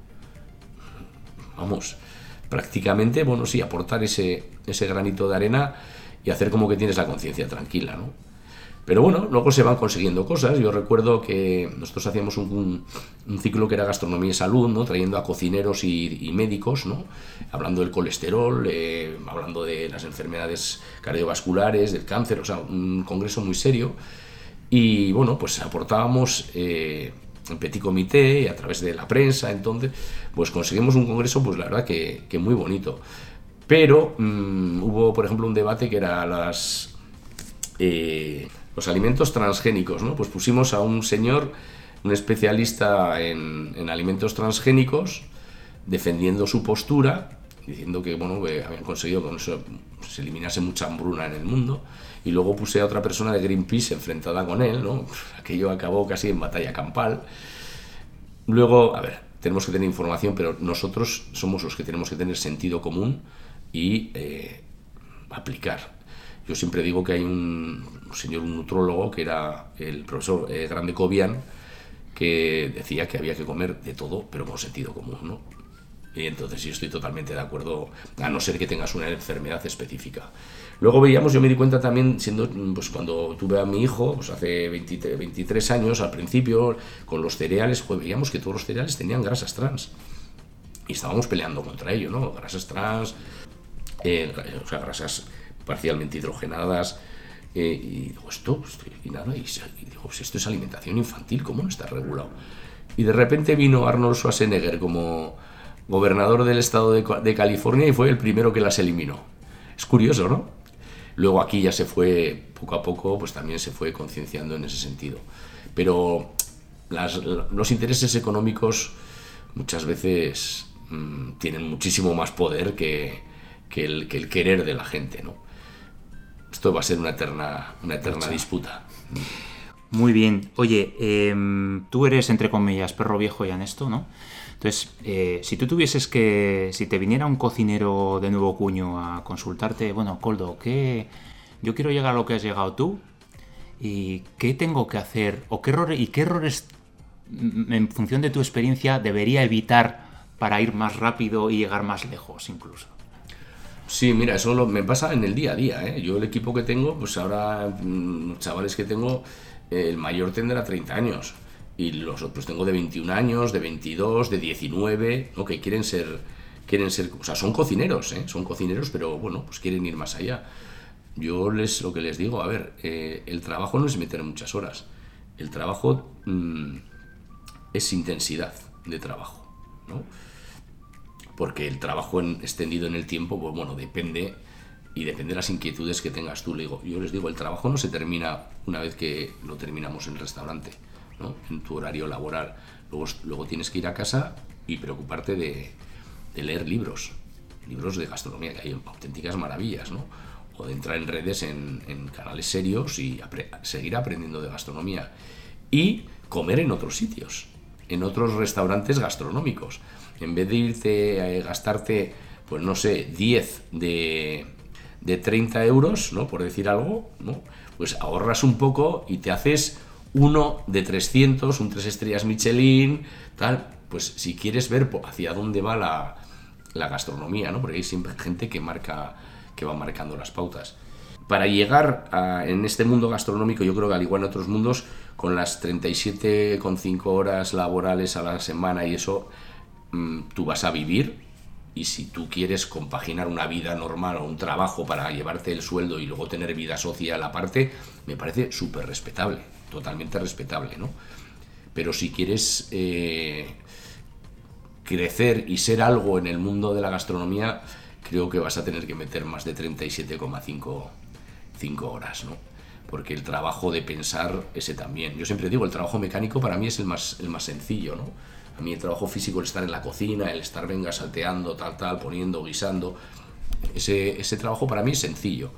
Vamos, prácticamente, bueno, sí, aportar ese, ese granito de arena y hacer como que tienes la conciencia tranquila, ¿no? Pero bueno, luego se van consiguiendo cosas. Yo recuerdo que nosotros hacíamos un, ciclo que era gastronomía y salud, ¿no? trayendo a cocineros y, médicos, ¿no? hablando del colesterol, eh, hablando de las enfermedades cardiovasculares, del cáncer, o sea, un congreso muy serio. Y bueno, pues aportábamos eh, en petit comité a través de la prensa, entonces, pues conseguimos un congreso, pues la verdad que, muy bonito. Pero mm, hubo, por ejemplo, un debate que era las... Eh, los alimentos transgénicos, ¿no? Pues pusimos a un señor, un especialista en, alimentos transgénicos, defendiendo su postura, diciendo que, bueno, habían conseguido con eso se eliminase mucha hambruna en el mundo, y luego puse a otra persona de Greenpeace enfrentada con él, ¿no? Aquello acabó casi en batalla campal. Luego, a ver, tenemos que tener información, pero nosotros somos los que tenemos que tener sentido común y eh, aplicar. Yo siempre digo que hay un, señor, un nutrólogo, que era el profesor eh, Grande Cobian, que decía que había que comer de todo, pero con sentido común, ¿no? Y entonces yo estoy totalmente de acuerdo, a no ser que tengas una enfermedad específica. Luego veíamos, yo me di cuenta también, siendo, pues cuando tuve a mi hijo, pues hace 23 años, al principio, con los cereales, pues veíamos que todos los cereales tenían grasas trans. Y estábamos peleando contra ello, ¿no? Grasas trans, eh, o sea, grasas parcialmente hidrogenadas. Eh, y digo, esto, y nada, y, digo, pues esto es alimentación infantil, ¿cómo no está regulado? Y de repente vino Arnold Schwarzenegger como gobernador del estado de, California y fue el primero que las eliminó. Es curioso, ¿no? Luego aquí ya se fue, poco a poco, pues también se fue concienciando en ese sentido. Pero los intereses económicos muchas veces mm, tienen muchísimo más poder que, que, el, que el querer de la gente, ¿no? Esto va a ser una eterna, una eterna disputa. Muy bien. Oye, em, tú eres, entre comillas, perro viejo ya en esto, ¿no? Entonces, eh, si tú tuvieses que. Si te viniera un cocinero de nuevo cuño a consultarte, bueno, Coldo, ¿qué. Yo quiero llegar a lo que has llegado tú. ¿Y qué tengo que hacer? ¿O qué errores, y qué errores, mm, en función de tu experiencia, debería evitar para ir más rápido y llegar más lejos, incluso? Sí, mira, eso me pasa en el día a día. ¿eh? Yo el equipo que tengo, pues ahora mm, chavales que tengo, el mayor tendrá 30 años y los otros tengo de 21 años, de 22, de 19, ¿no? que quieren ser, quieren ser, o sea, son cocineros, ¿eh? son cocineros, pero bueno, pues quieren ir más allá. Yo les lo que les digo, a ver, eh, el trabajo no es meter muchas horas, el trabajo mm, es intensidad de trabajo, ¿no? Porque el trabajo extendido en el tiempo, pues bueno, depende y depende de las inquietudes que tengas tú. Le yo les digo, el trabajo no se termina una vez que lo terminamos en el restaurante, ¿no? en tu horario laboral. Luego, luego tienes que ir a casa y preocuparte de, leer libros, libros de gastronomía, que hay auténticas maravillas, ¿no? o de entrar en redes, en, canales serios y seguir aprendiendo de gastronomía. Y comer en otros sitios, en otros restaurantes gastronómicos. En vez de irte a gastarte, pues no sé, 10 de, de 30 euros, ¿no? Por decir algo, ¿no? Pues ahorras un poco y te haces uno de 300, un tres estrellas Michelin, tal. Pues si quieres ver hacia dónde va la, la gastronomía, ¿no? Porque hay siempre gente que marca, que va marcando las pautas. Para llegar a, en este mundo gastronómico, yo creo que al igual en otros mundos, con las 37,5 horas laborales a la semana y eso, tú vas a vivir. Y si tú quieres compaginar una vida normal o un trabajo para llevarte el sueldo y luego tener vida social aparte, me parece súper respetable, totalmente respetable, ¿no? Pero si quieres eh, crecer y ser algo en el mundo de la gastronomía, creo que vas a tener que meter más de 37,5 horas, ¿no? Porque el trabajo de pensar, ese también. Yo siempre digo, el trabajo mecánico para mí es el más, el más sencillo, ¿no? A mí el trabajo físico, el estar en la cocina, el estar, venga, salteando, tal, tal, poniendo, guisando, ese, ese trabajo para mí es sencillo.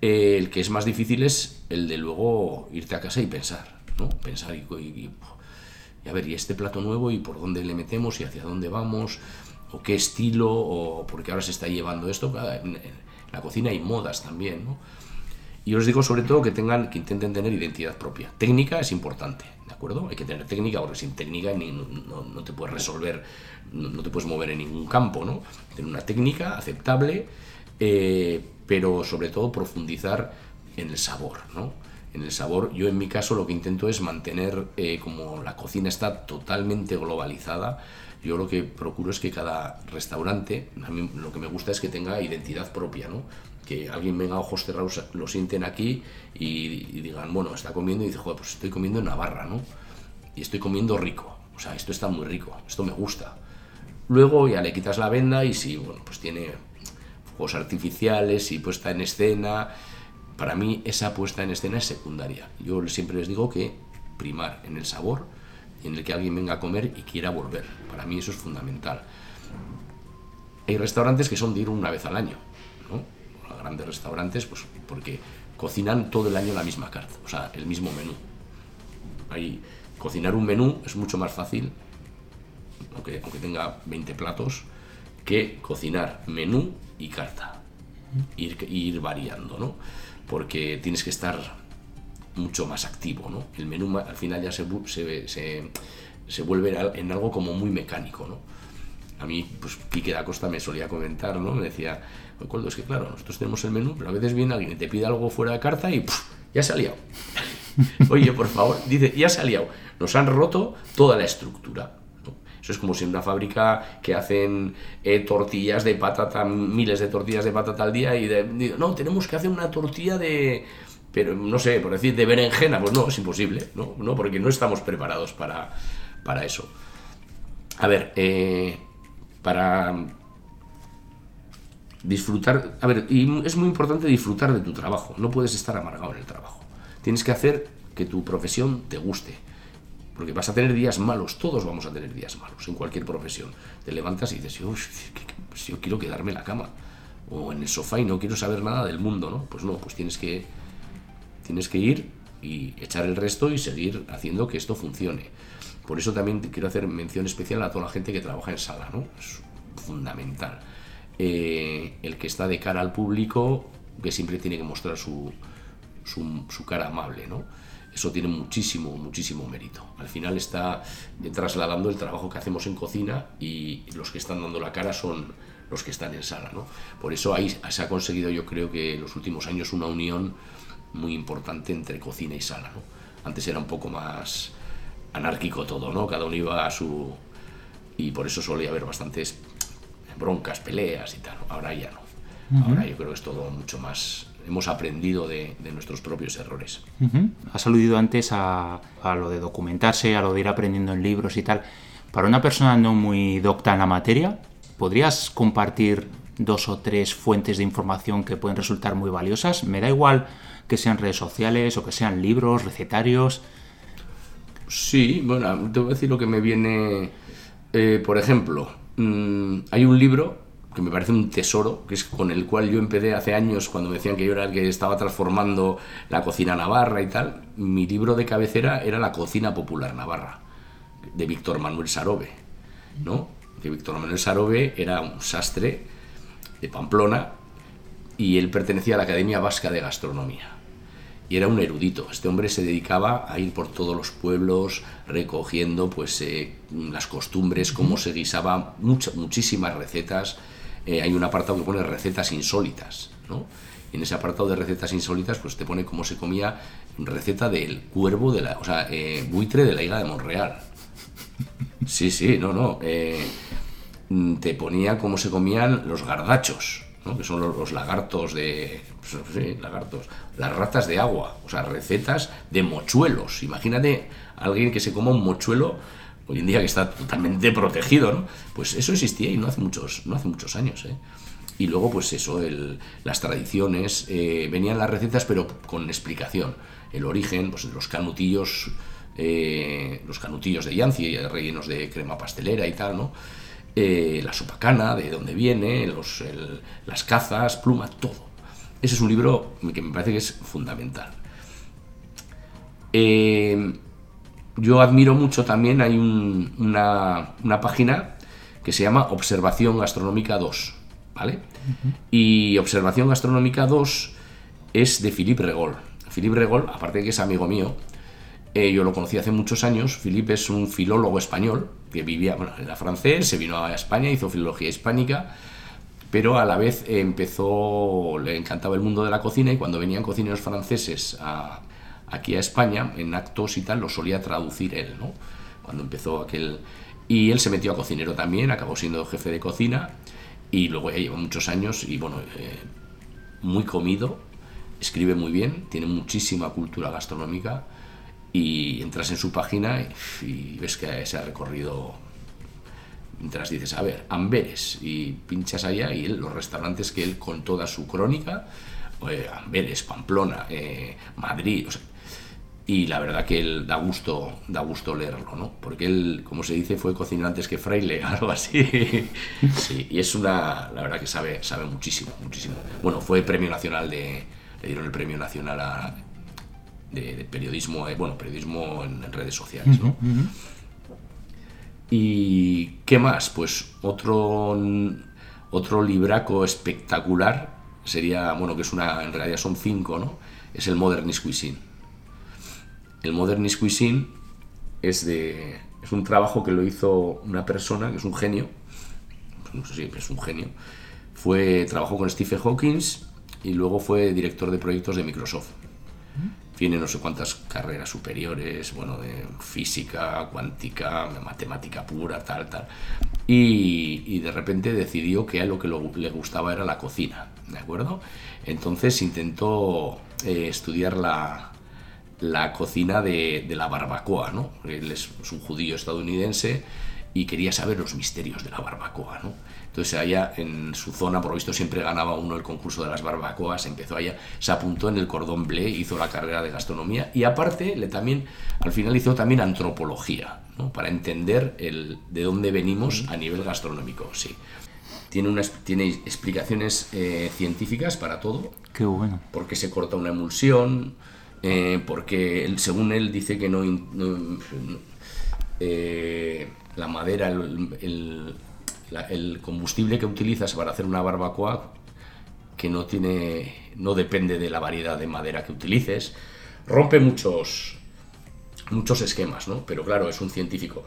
el que es más difícil es el de luego irte a casa y pensar, ¿no? Pensar y, y y a ver, ¿y este plato nuevo y por dónde le metemos y hacia dónde vamos? ¿O qué estilo? ¿O porque ahora se está llevando esto? En, la cocina hay modas también. Y os digo sobre todo que tengan, que intenten tener identidad propia. Técnica es importante, ¿de acuerdo? Hay que tener técnica, porque sin técnica no, te puedes resolver, no, te puedes mover en ningún campo, ¿no? Tener una técnica aceptable, eh, pero sobre todo profundizar en el sabor, ¿no? en el sabor. Yo en mi caso lo que intento es mantener, eh, como la cocina está totalmente globalizada, yo lo que procuro es que cada restaurante, a mí lo que me gusta es que tenga identidad propia, ¿no? Que alguien venga a ojos cerrados, lo sienten aquí y, digan, bueno, está comiendo y dice, joder, pues estoy comiendo en Navarra, ¿no? Y estoy comiendo rico, o sea, esto está muy rico, esto me gusta. Luego ya le quitas la venda y si, bueno, pues tiene fuegos artificiales y puesta en escena, para mí esa puesta en escena es secundaria. Yo siempre les digo que primar en el sabor y en el que alguien venga a comer y quiera volver. Para mí eso es fundamental. Hay restaurantes que son de ir una vez al año, ¿no? Grandes restaurantes, pues porque cocinan todo el año la misma carta, o sea, el mismo menú. Hay, cocinar un menú es mucho más fácil, aunque, aunque tenga 20 platos, que cocinar menú y carta. Ir, ir variando, ¿no? porque tienes que estar mucho más activo, ¿no? El menú al final ya se, se, se, vuelve en algo como muy mecánico, ¿no? A mí, pues Quique da Costa me solía comentar, ¿no? Me decía, me acuerdo, es que claro, nosotros tenemos el menú, pero a veces viene alguien y te pide algo fuera de carta y ya se ha liado. Oye, por favor, dice, ya se ha liado. Nos han roto toda la estructura. Eso es como si en una fábrica que hacen eh, tortillas de patata, miles de tortillas de patata al día y de, no, tenemos que hacer una tortilla de, pero no sé, por decir, de berenjena, pues no, es imposible, ¿no? no porque no estamos preparados para, para eso. A ver, eh, para disfrutar, a ver, y es muy importante disfrutar de tu trabajo, no puedes estar amargado en el trabajo. Tienes que hacer que tu profesión te guste porque vas a tener días malos, todos vamos a tener días malos en cualquier profesión. Te levantas y dices, pues yo quiero quedarme en la cama o en el sofá y no quiero saber nada del mundo, ¿no? Pues no, pues tienes que, tienes que ir y echar el resto y seguir haciendo que esto funcione. Por eso también quiero hacer mención especial a toda la gente que trabaja en sala, ¿no? Es fundamental. Eh, el que está de cara al público, que siempre tiene que mostrar su, su, cara amable, ¿no? eso tiene muchísimo, muchísimo mérito. Al final está trasladando el trabajo que hacemos en cocina y los que están dando la cara son los que están en sala. ¿no? Por eso ahí se ha conseguido yo creo que en los últimos años una unión muy importante entre cocina y sala. ¿no? Antes era un poco más anárquico todo, ¿no? cada uno iba a su... y por eso solía haber bastantes broncas, peleas y tal. Ahora ya no. Ahora yo creo que es todo mucho más hemos aprendido de, nuestros propios errores. Has aludido antes a, lo de documentarse, a lo de ir aprendiendo en libros y tal. Para una persona no muy docta en la materia, ¿podrías compartir dos o tres fuentes de información que pueden resultar muy valiosas? Me da igual que sean redes sociales o que sean libros, recetarios. Sí, bueno, te voy a decir lo que me viene. Eh, por ejemplo, mm, hay un libro que me parece un tesoro, que es con el cual yo empecé hace años, cuando me decían que yo era el que estaba transformando la cocina navarra y tal. Mi libro de cabecera era La cocina popular navarra, de Víctor Manuel Sarobe, ¿no? Que Víctor Manuel Sarobe era un sastre de Pamplona y él pertenecía a la Academia Vasca de Gastronomía y era un erudito. Este hombre se dedicaba a ir por todos los pueblos recogiendo pues eh, las costumbres, cómo se guisaba, muchísimas recetas. Eh, hay un apartado que pone recetas insólitas, ¿no? en ese apartado de recetas insólitas pues te pone cómo se comía receta del cuervo de la, o sea, eh, buitre de la isla de Monreal. Sí, sí, no, no. te ponía cómo se comían los gardachos que son los, lagartos de. Pues, lagartos. Las ratas de agua, o sea, recetas de mochuelos. Imagínate alguien que se coma un mochuelo hoy en día que está totalmente protegido, ¿no? Pues eso existía y no hace muchos, no hace muchos años, ¿eh? Y luego, pues eso, las tradiciones, eh, venían las recetas, pero con explicación. El origen, pues los canutillos, eh, los canutillos de Yancy, rellenos de crema pastelera y tal, ¿no? Eh, la sopacana, de dónde viene, los, las cazas, pluma, todo. Ese es un libro que me parece que es fundamental. Eh, yo admiro mucho también, hay una, página que se llama Observación Gastronómica 2, ¿vale? Y Observación Gastronómica 2 es de Philippe Regol. Philippe Regol, aparte de que es amigo mío, eh, yo lo conocí hace muchos años. Philippe es un filólogo español que vivía, bueno, era francés, se vino a España, hizo filología hispánica, pero a la vez empezó, le encantaba el mundo de la cocina y cuando venían cocineros franceses aquí a España, en actos y tal, lo solía traducir él, ¿no? Cuando empezó aquel... Y él se metió a cocinero también, acabó siendo jefe de cocina y luego ya lleva muchos años y bueno, eh, muy comido, escribe muy bien, tiene muchísima cultura gastronómica y entras en su página y, ves que se ha recorrido mientras dices, a ver, Amberes, y pinchas allá y los restaurantes que él con toda su crónica, eh, Amberes, Pamplona, eh, Madrid, y la verdad que él da gusto, da gusto leerlo, ¿no? Porque él, como se dice, fue cocinero antes que fraile, algo así. Sí, y es una, la verdad que sabe, sabe muchísimo, muchísimo. Bueno, fue premio nacional de, le dieron el premio nacional a de, periodismo, eh, bueno, periodismo en, redes sociales, ¿no? ¿Y qué más? Pues otro, otro libraco espectacular sería, bueno, que es una, en realidad son cinco, ¿no? Es el Modernist Cuisine. El Modernist Cuisine es de, es un trabajo que lo hizo una persona que es un genio, no sé si es un genio, fue, trabajó con Stephen Hawking y luego fue director de proyectos de Microsoft tiene no sé cuántas carreras superiores, bueno, de física, cuántica, matemática pura, tal, tal. Y, de repente decidió que a lo que le gustaba era la cocina, ¿de acuerdo? Entonces intentó eh, estudiar la, la cocina de, de, la barbacoa, ¿no? Él es un judío estadounidense y quería saber los misterios de la barbacoa, ¿no? Entonces allá en su zona, por lo visto siempre ganaba uno el concurso de las barbacoas, empezó allá, se apuntó en el cordón bleu, hizo la carrera de gastronomía y aparte le también, al final hizo también antropología, ¿no? para entender el, de dónde venimos a nivel gastronómico, sí. Tiene, unas, tiene explicaciones eh, científicas para todo. Qué bueno. Porque se corta una emulsión, eh, porque según él dice que no, eh, la madera, el, combustible que utilizas para hacer una barbacoa, que no, tiene, no depende de la variedad de madera que utilices, rompe muchos, muchos esquemas, ¿no? Pero claro, es un científico.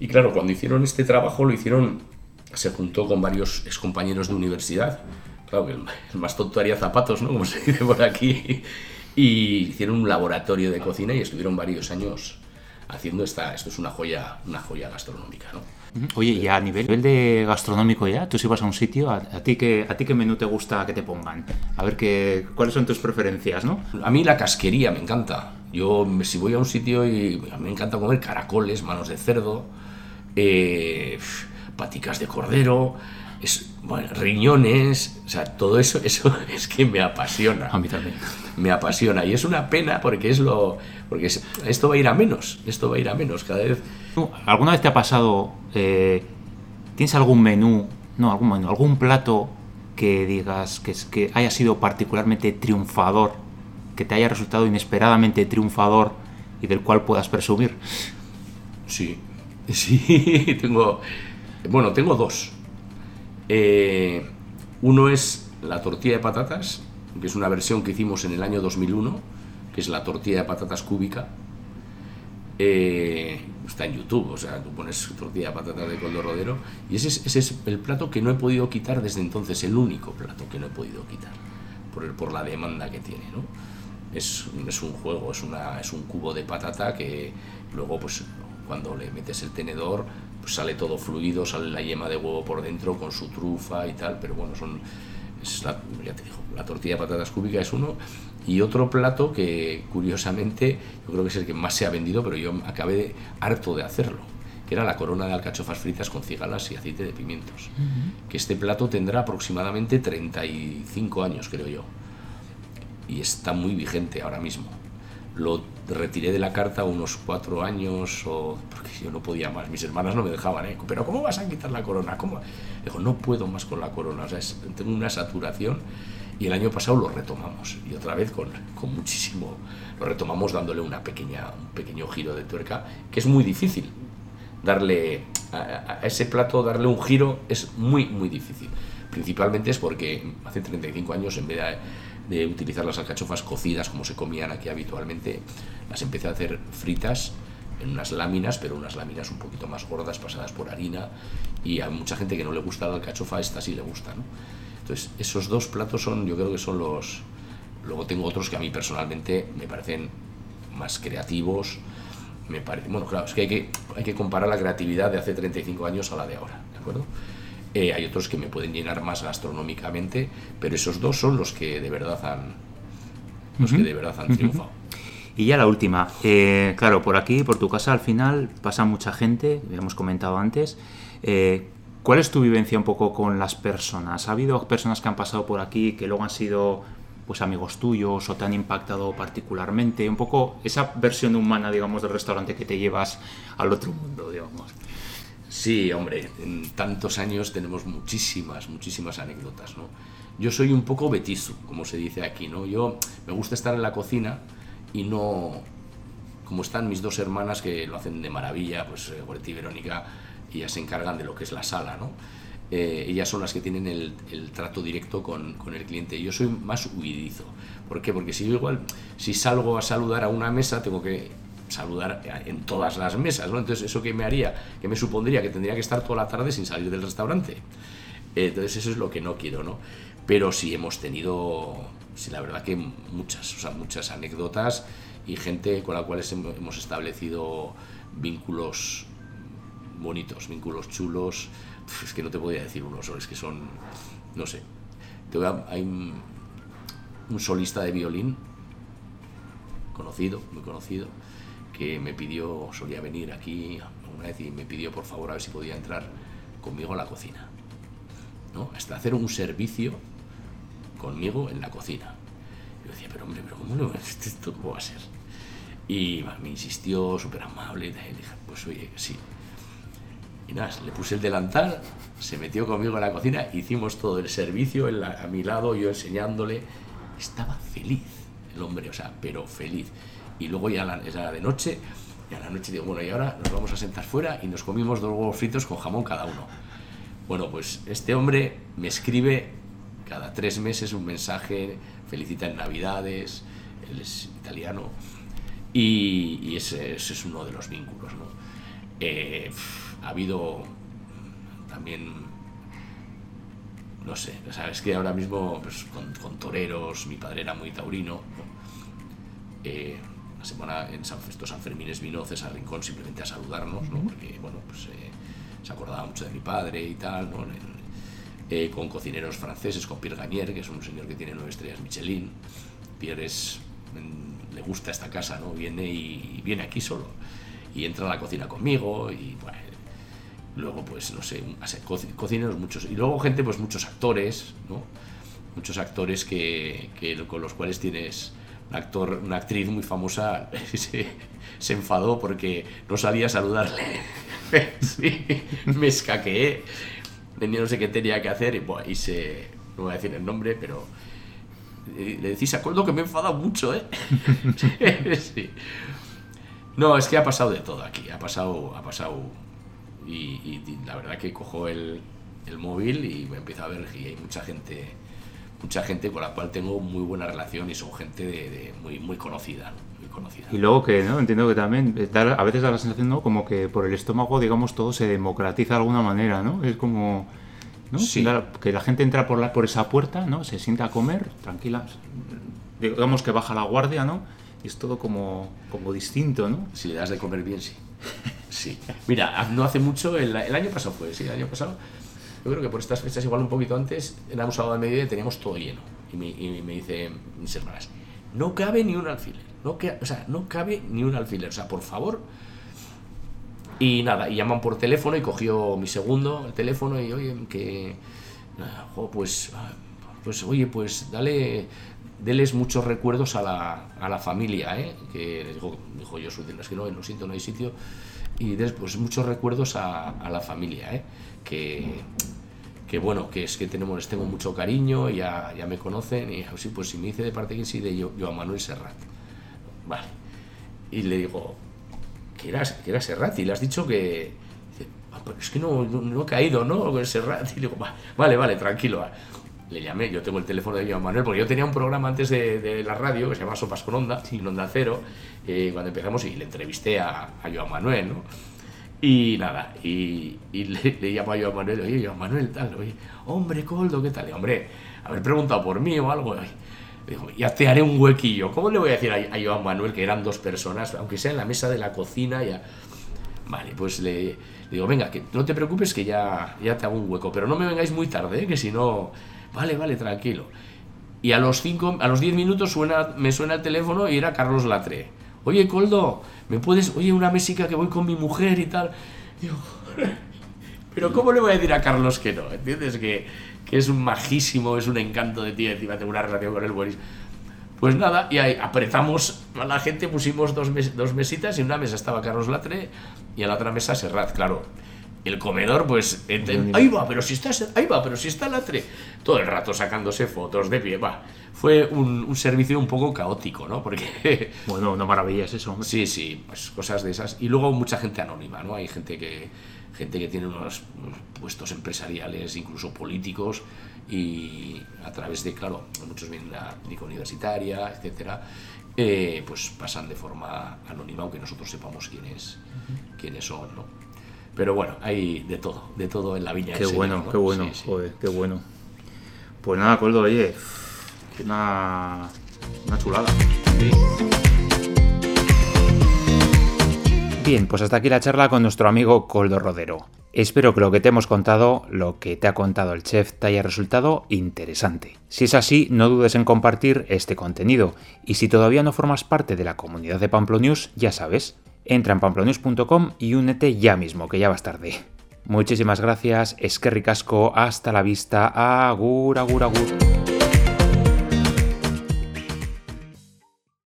Y claro, cuando hicieron este trabajo lo hicieron, se juntó con varios excompañeros de universidad, claro que el, más tonto haría zapatos, ¿no? Como se dice por aquí, y hicieron un laboratorio de cocina y estuvieron varios años haciendo esta, esto es una joya, una joya gastronómica, ¿no? Oye, y a nivel de gastronómico ya, tú si vas a un sitio, ¿a, ti, qué, ¿a ti qué menú te gusta que te pongan? A ver, qué, ¿cuáles son tus preferencias, no? A mí la casquería me encanta. Yo, si voy a un sitio y a mí me encanta comer caracoles, manos de cerdo, eh, paticas de cordero, es, bueno, riñones, o sea, todo eso, eso es que me apasiona. A mí también. Me apasiona y es una pena porque es lo, porque esto va a ir a menos, esto va a ir a menos cada vez. ¿Alguna vez te ha pasado, eh, tienes algún menú no, algún, algún plato que digas que, que haya sido particularmente triunfador, que te haya resultado inesperadamente triunfador y del cual puedas presumir. Sí, sí, tengo, bueno, tengo dos. Eh, uno es la tortilla de patatas, que es una versión que hicimos en el año 2001, que es la tortilla de patatas cúbica. Eh, está en YouTube, o sea, tú pones tortilla de patatas de coldo rodero, y ese es, ese es, el plato que no he podido quitar desde entonces, el único plato que no he podido quitar, por, el, por la demanda que tiene, ¿no? Es, es, un juego, es, una, es un cubo de patata que luego, pues, cuando le metes el tenedor, pues sale todo fluido, sale la yema de huevo por dentro con su trufa y tal, pero bueno, son, es la, ya te digo, la tortilla de patatas cúbica es uno, y otro plato que curiosamente yo creo que es el que más se ha vendido, pero yo acabé de, harto de hacerlo, que era la corona de alcachofas fritas con cigalas y aceite de pimientos. Uh -huh. Que este plato tendrá aproximadamente 35 años, creo yo. Y está muy vigente ahora mismo. Lo retiré de la carta unos cuatro años, o, porque yo no podía más. Mis hermanas no me dejaban, ¿eh? Pero ¿cómo vas a quitar la corona? ¿Cómo? Digo, no puedo más con la corona. O sea, es, tengo una saturación y el año pasado lo retomamos y otra vez con, con, muchísimo lo retomamos dándole una pequeña un pequeño giro de tuerca que es muy difícil darle a, a, ese plato darle un giro es muy muy difícil principalmente es porque hace 35 años en vez de, de utilizar las alcachofas cocidas como se comían aquí habitualmente las empecé a hacer fritas en unas láminas, pero unas láminas un poquito más gordas, pasadas por harina, y a mucha gente que no le gusta la alcachofa, esta sí le gusta, ¿no? Entonces, esos dos platos son, yo creo que son los... Luego tengo otros que a mí personalmente me parecen más creativos. Me parece, bueno, claro, es que hay, que hay que comparar la creatividad de hace 35 años a la de ahora, ¿de acuerdo? Eh, hay otros que me pueden llenar más gastronómicamente, pero esos dos son los que de verdad han, los uh -huh. que de verdad han triunfado. Y ya la última, eh, claro, por aquí, por tu casa, al final pasa mucha gente, ya hemos comentado antes. Eh, ¿Cuál es tu vivencia un poco con las personas? ¿Ha habido personas que han pasado por aquí que luego han sido pues amigos tuyos o te han impactado particularmente? Un poco esa versión humana, digamos, del restaurante que te llevas al otro mundo, digamos. Sí, hombre, en tantos años tenemos muchísimas, muchísimas anécdotas, ¿no? Yo soy un poco betizo, como se dice aquí, ¿no? Yo me gusta estar en la cocina y no como están mis dos hermanas que lo hacen de maravilla, pues Goretti y Verónica, ellas se encargan de lo que es la sala, ¿no? Eh, ellas son las que tienen el, trato directo con, con, el cliente. Yo soy más huidizo. ¿Por qué? Porque si yo igual, si salgo a saludar a una mesa, tengo que saludar en todas las mesas, ¿no? Entonces, ¿eso que me haría? Que me supondría que tendría que estar toda la tarde sin salir del restaurante. Eh, entonces, eso es lo que no quiero, ¿no? Pero sí hemos tenido, sí, la verdad que muchas, o sea, muchas anécdotas y gente con la cual hemos establecido vínculos bonitos, vínculos chulos. Es que no te podía decir uno solo, es que son, no sé. Hay un, un solista de violín, conocido, muy conocido, que me pidió, solía venir aquí una vez y me pidió por favor a ver si podía entrar conmigo a la cocina. ¿no? Hasta hacer un servicio conmigo en la cocina. Yo decía, pero hombre, pero ¿cómo no? ¿Esto cómo va a ser? Y me insistió, súper amable, y dije, pues oye, sí, y nada, le puse el delantal, se metió conmigo en la cocina, hicimos todo el servicio la, a mi lado, yo enseñándole. Estaba feliz el hombre, o sea, pero feliz. Y luego ya la, era de noche, y a la noche digo, bueno, y ahora nos vamos a sentar fuera y nos comimos dos huevos fritos con jamón cada uno. Bueno, pues este hombre me escribe cada tres meses un mensaje, felicita en Navidades, él es italiano, y, ese, es uno de los vínculos, ¿no? Eh, ha habido también, no sé, sabes que ahora mismo pues, con, toreros, mi padre era muy taurino, ¿no? eh, la semana en San, estos San Fermines vino César Rincón simplemente a saludarnos, ¿no? porque bueno, pues, eh, se acordaba mucho de mi padre y tal, ¿no? eh, con cocineros franceses, con Pierre Gagnier, que es un señor que tiene nueve estrellas Michelin, Pierre es, le gusta esta casa, ¿no? viene y viene aquí solo y entra a la cocina conmigo y bueno, luego pues no sé, cocineros muchos y luego gente pues muchos actores, ¿no? Muchos actores que, que con los cuales tienes actor, una actriz muy famosa se, enfadó porque no sabía saludarle. sí, me escaqueé. no sé qué tenía que hacer y, se, no voy a decir el nombre, pero le decís a Coldo que me he enfadado mucho, ¿eh? No, es que ha pasado de todo aquí, ha pasado, ha pasado y, la verdad que cojo el, móvil y me empiezo a ver y hay mucha gente, mucha gente con la cual tengo muy buena relación y son gente de, muy, muy conocida, muy conocida. Y luego que, ¿no? Entiendo que también a veces da la sensación, ¿no? Como que por el estómago, digamos, todo se democratiza de alguna manera, ¿no? Es como... ¿no? que la gente entra por, la, por esa puerta, ¿no? Se sienta a comer, tranquila, digamos que baja la guardia, ¿no? Y es todo como, como distinto, ¿no? Si le das de comer bien, sí. Sí. Mira, no hace mucho, el, año pasado fue, sí, el año pasado, yo creo que por estas fechas, igual un poquito antes, éramos sábado de mediodía y teníamos todo lleno. Y me, y dice mis hermanas, no cabe ni un alfiler, no o sea, no cabe ni un alfiler, o sea, por favor. Y nada, y llaman por teléfono y cogió mi segundo el teléfono y oye, que, pues, pues, oye, pues dale, deles muchos recuerdos a la, a la familia, ¿eh? que dijo, dijo yo, es que no, lo siento, no hay sitio, y después muchos recuerdos a, a la familia, ¿eh? que, que bueno, que es que tenemos, les tengo mucho cariño, ya, ya me conocen, y sí, pues si me dice de parte que sí, de yo, yo a Manuel Serrat. Vale. Y le digo, que era, que era Serrat, y le has dicho que... Ah, es que no, no, he caído, ¿no? Con Serrat. Y le digo, vale, vale, tranquilo le llamé, yo tengo el teléfono de Joan Manuel, porque yo tenía un programa antes de, la radio que se llama Sopas con Onda, sin Onda Cero, eh, cuando empezamos y le entrevisté a, a Joan Manuel, ¿no? Y nada, y, le, le, llamo a Joan Manuel, oye, Joan Manuel, tal, oye, hombre, Coldo, ¿qué tal? Y, hombre, haber preguntado por mí o algo, dijo, ya te haré un huequillo. ¿Cómo le voy a decir a, a Joan Manuel que eran dos personas, aunque sea en la mesa de la cocina, ya... Vale, pues le, digo, venga, que no te preocupes que ya, ya te hago un hueco, pero no me vengáis muy tarde, ¿eh? que si no Vale, vale, tranquilo. Y a los cinco, a los 10 minutos me suena el teléfono y era Carlos Latre. Oye, Coldo, ¿me puedes, oye, una mesica que voy con mi mujer y tal? Digo, pero ¿cómo le voy a decir a Carlos que no? ¿Entiendes? Que, que es un majísimo, es un encanto de ti, encima tengo una relación con él buenísima. Pues nada, y ahí apretamos a la gente, pusimos dos, dos mesitas y en una mesa estaba Carlos Latre y en la otra mesa Serrat, claro el comedor, pues, ahí va, pero si está, ahí va, pero si está Latre, todo el rato sacándose fotos de pie, va. Fue un, servicio un poco caótico, ¿no? Porque... Bueno, una maravilla es eso. Sí, sí, pues cosas de esas. Y luego mucha gente anónima, ¿no? Hay gente que, gente que tiene unos, puestos empresariales, incluso políticos, y a través de, claro, muchos vienen de la universitaria, etcétera, eh, pues pasan de forma anónima, aunque nosotros sepamos quiénes, quiénes son, ¿no? Pero bueno, hay de todo, de todo en la viña. Qué bueno, qué bueno, joder, qué bueno. Pues nada, Coldo, oye, una, una chulada. Bien, pues hasta aquí la charla con nuestro amigo Coldo Rodero. Espero que lo que te hemos contado, lo que te ha contado el chef, te haya resultado interesante. Si es así, no dudes en compartir este contenido. Y si todavía no formas parte de la comunidad de Pamplo News, ya sabes, Entra en pamplonews.com y únete ya mismo, que ya vas tarde. Muchísimas gracias, es que hasta la vista, agur, agur, agur.